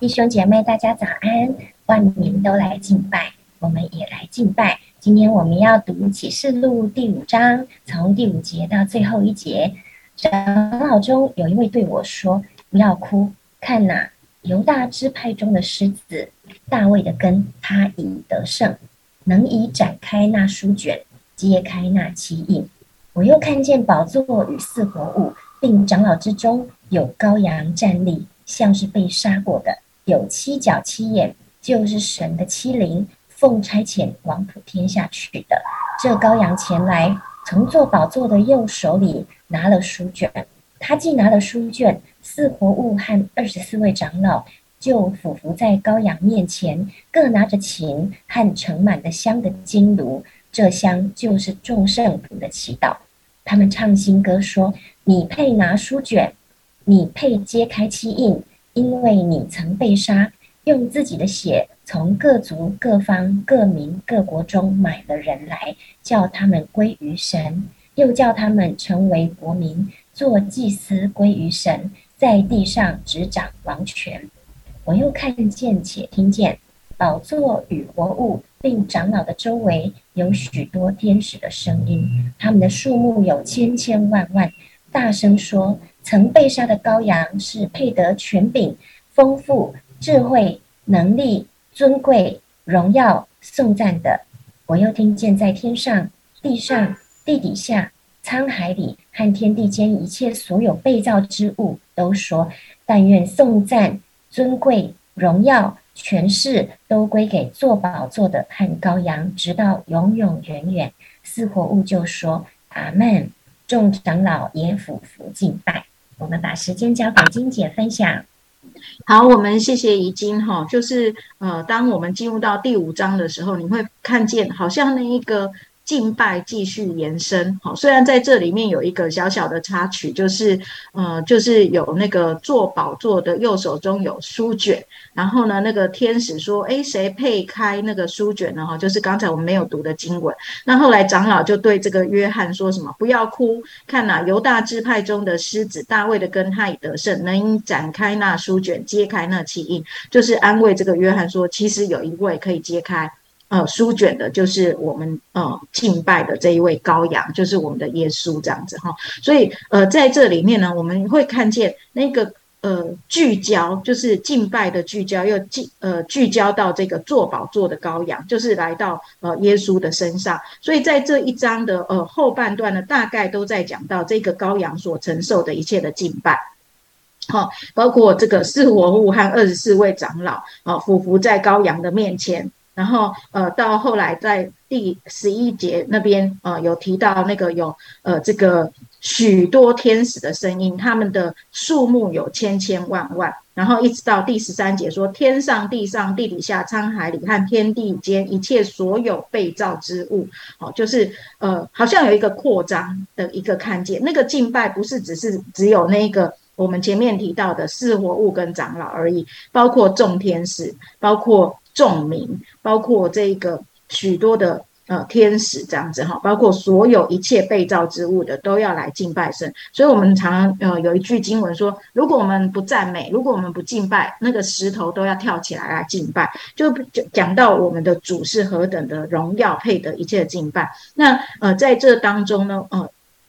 弟兄姐妹，大家早安！万民都来敬拜，我们也来敬拜。今天我们要读启示录第五章，从第五节到最后一节。长老中有一位对我说：“不要哭，看哪，犹大支派中的狮子大卫的根，他已得胜，能以展开那书卷，揭开那奇印。我又看见宝座与四活物，并长老之中有羔羊站立，像是被杀过的，有七角七眼，就是神的七灵，奉差遣往普天下去的。这羔羊前来。”从坐宝座的右手里拿了书卷，他既拿了书卷，四活物和二十四位长老就俯伏在羔羊面前，各拿着琴和盛满的香的金炉。这香就是众圣徒的祈祷。他们唱新歌说：“你配拿书卷，你配揭开七印，因为你曾被杀，用自己的血。”从各族、各方、各民、各国中买了人来，叫他们归于神，又叫他们成为国民，做祭司归于神，在地上执掌王权。我又看见且听见，宝座与活物并长老的周围有许多天使的声音，他们的数目有千千万万，大声说：曾被杀的羔羊是配得权柄、丰富、智慧、能力。尊贵、荣耀、颂赞的，我又听见在天上、地上、地底下、沧海里和天地间一切所有被造之物，都说：但愿颂赞、尊贵、荣耀、权势都归给坐宝座的和羔羊，直到永永远远。四活物就说：阿门。众长老也俯伏敬拜。我们把时间交给金姐分享。好，我们谢谢怡金哈，就是呃，当我们进入到第五章的时候，你会看见好像那一个。敬拜继续延伸，好，虽然在这里面有一个小小的插曲，就是，呃，就是有那个坐宝座的右手中有书卷，然后呢，那个天使说，哎，谁配开那个书卷呢？哈，就是刚才我们没有读的经文。那后来长老就对这个约翰说什么？不要哭，看呐，犹大支派中的狮子大卫的根，他已得胜，能展开那书卷，揭开那七印，就是安慰这个约翰说，其实有一位可以揭开。呃，书卷的就是我们呃敬拜的这一位羔羊，就是我们的耶稣这样子哈。所以呃，在这里面呢，我们会看见那个呃聚焦，就是敬拜的聚焦，又聚呃聚焦到这个坐宝座的羔羊，就是来到呃耶稣的身上。所以在这一章的呃后半段呢，大概都在讲到这个羔羊所承受的一切的敬拜，好，包括这个四活物和二十四位长老啊，俯伏在羔羊的面前。然后，呃，到后来在第十一节那边，呃，有提到那个有，呃，这个许多天使的声音，他们的数目有千千万万。然后一直到第十三节说，天上、地上、地底下、沧海里和天地间一切所有被造之物，哦，就是呃，好像有一个扩张的一个看见，那个敬拜不是只是只有那个我们前面提到的四活物跟长老而已，包括众天使，包括。众民，包括这个许多的呃天使这样子哈，包括所有一切被造之物的都要来敬拜神。所以，我们常呃有一句经文说：如果我们不赞美，如果我们不敬拜，那个石头都要跳起来来敬拜。就讲到我们的主是何等的荣耀，配得一切敬拜。那呃在这当中呢，呃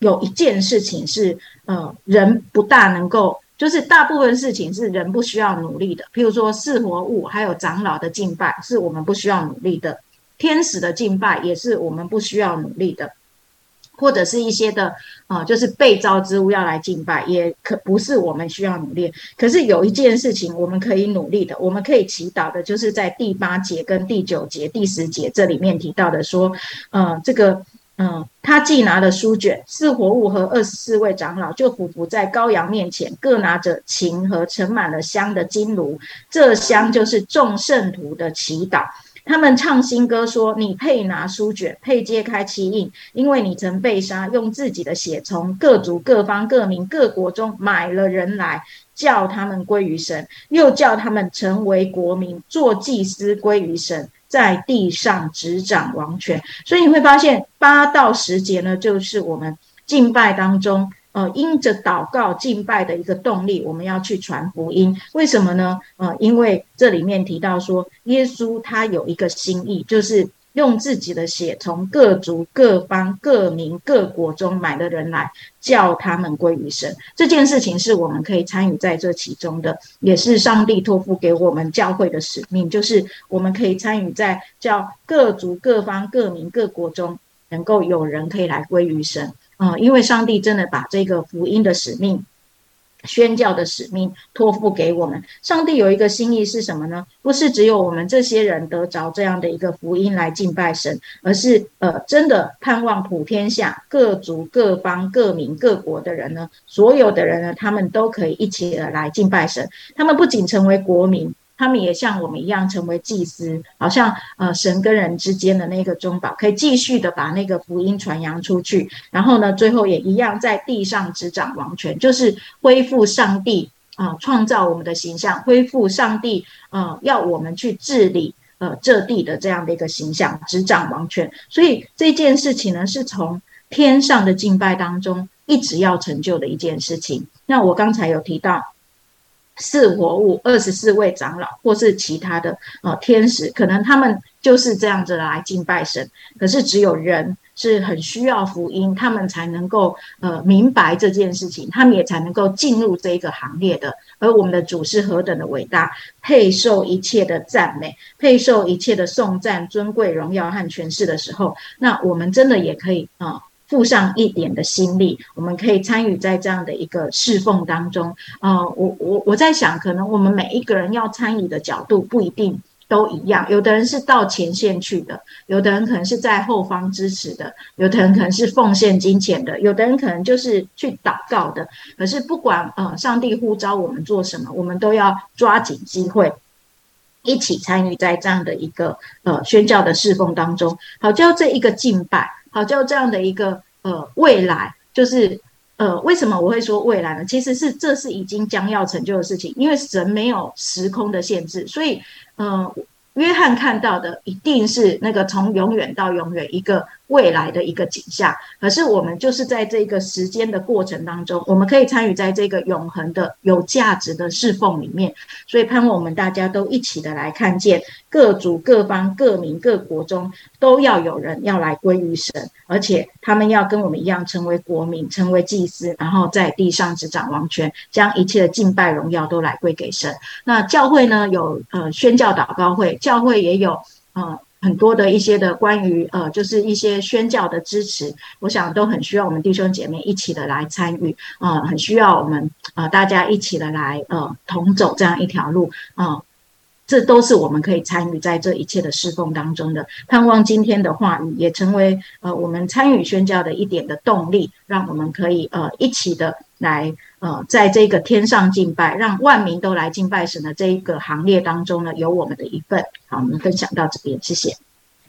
有一件事情是呃人不大能够。就是大部分事情是人不需要努力的，譬如说四活物，还有长老的敬拜，是我们不需要努力的；天使的敬拜也是我们不需要努力的，或者是一些的啊，就是被招之物要来敬拜，也可不是我们需要努力。可是有一件事情我们可以努力的，我们可以祈祷的，就是在第八节、跟第九节、第十节这里面提到的，说，呃，这个。嗯，他既拿了书卷，四活物和二十四位长老就匍匐在羔羊面前，各拿着琴和盛满了香的金炉。这香就是众圣徒的祈祷。他们唱新歌说：“你配拿书卷，配揭开七印，因为你曾被杀，用自己的血从各族、各方、各民、各国中买了人来，叫他们归于神，又叫他们成为国民，做祭司归于神。”在地上执掌王权，所以你会发现八到十节呢，就是我们敬拜当中呃，因着祷告敬拜的一个动力，我们要去传福音。为什么呢？呃，因为这里面提到说，耶稣他有一个心意，就是用自己的血从各族、各方、各民、各国中买的人来，叫他们归于神。这件事情是我们可以参与在这其中的，也是上帝托付给我们教会的使命，就是我们可以参与在叫各族、各方、各民、各国中，能够有人可以来归于神。啊，因为上帝真的把这个福音的使命、宣教的使命托付给我们。上帝有一个心意是什么呢？不是只有我们这些人得着这样的一个福音来敬拜神，而是呃，真的盼望普天下各族、各方、各民、各国的人呢，所有的人呢，他们都可以一起的来敬拜神。他们不仅成为国民。他们也像我们一样成为祭司，好像呃神跟人之间的那个中保，可以继续的把那个福音传扬出去。然后呢，最后也一样在地上执掌王权，就是恢复上帝啊创造我们的形象，恢复上帝呃要我们去治理呃这地的这样的一个形象，执掌王权。所以这件事情呢，是从天上的敬拜当中一直要成就的一件事情。那我刚才有提到。四活物、二十四位长老，或是其他的呃天使，可能他们就是这样子来敬拜神。可是只有人是很需要福音，他们才能够呃明白这件事情，他们也才能够进入这一个行列的。而我们的主是何等的伟大，配受一切的赞美，配受一切的颂赞、尊贵、荣耀和权势的时候，那我们真的也可以啊。付上一点的心力，我们可以参与在这样的一个侍奉当中。啊，我我我在想，可能我们每一个人要参与的角度不一定都一样。有的人是到前线去的，有的人可能是在后方支持的，有的人可能是奉献金钱的，有的人可能就是去祷告的。可是不管呃，上帝呼召我们做什么，我们都要抓紧机会，一起参与在这样的一个呃宣教的侍奉当中，好就这一个敬拜。好，就这样的一个呃未来，就是呃为什么我会说未来呢？其实是这是已经将要成就的事情，因为神没有时空的限制，所以嗯。约翰看到的一定是那个从永远到永远一个未来的一个景象，可是我们就是在这个时间的过程当中，我们可以参与在这个永恒的有价值的侍奉里面，所以盼望我们大家都一起的来看见各族各方各民各国中都要有人要来归于神，而且他们要跟我们一样成为国民，成为祭司，然后在地上执掌王权，将一切的敬拜荣耀都来归给神。那教会呢，有呃宣教祷告会。教会也有呃很多的一些的关于呃就是一些宣教的支持，我想都很需要我们弟兄姐妹一起的来参与啊，很需要我们啊大家一起的来呃同走这样一条路啊，这都是我们可以参与在这一切的侍奉当中的。盼望今天的话语也成为呃我们参与宣教的一点的动力，让我们可以呃一起的来。呃，在这个天上敬拜，让万民都来敬拜神的这一个行列当中呢，有我们的一份。好，我们分享到这边，谢谢。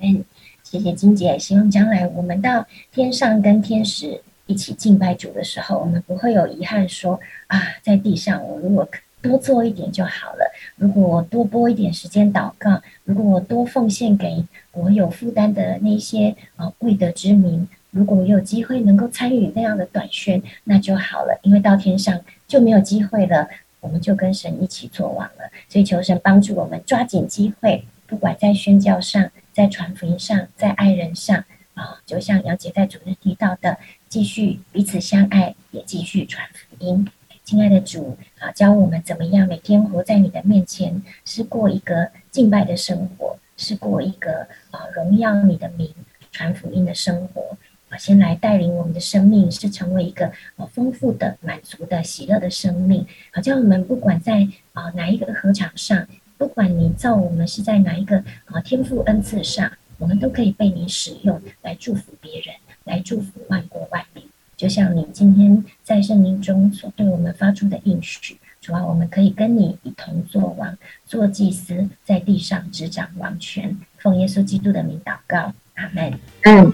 嗯，谢谢金姐。希望将来我们到天上跟天使一起敬拜主的时候，我们不会有遗憾，说啊，在地上我如果多做一点就好了，如果我多播一点时间祷告，如果我多奉献给我有负担的那些啊未得之民。如果有机会能够参与那样的短宣，那就好了，因为到天上就没有机会了，我们就跟神一起做完了。所以求神帮助我们抓紧机会，不管在宣教上、在传福音上、在爱人上啊，就像杨姐在主日提到的，继续彼此相爱，也继续传福音。亲爱的主啊，教我们怎么样每天活在你的面前，是过一个敬拜的生活，是过一个啊荣耀你的名、传福音的生活啊。先来带领我们的生命，是成为一个呃丰富的、满足的、喜乐的生命。好，叫我们不管在啊哪一个合场上，不管你造我们是在哪一个啊天赋恩赐上，我们都可以被你使用来祝福别人，来祝福万国万。就像你今天在圣经中所对我们发出的应许，主啊，我们可以跟你一同做王、做祭司，在地上执掌王权。奉耶稣基督的名祷告，阿门。嗯。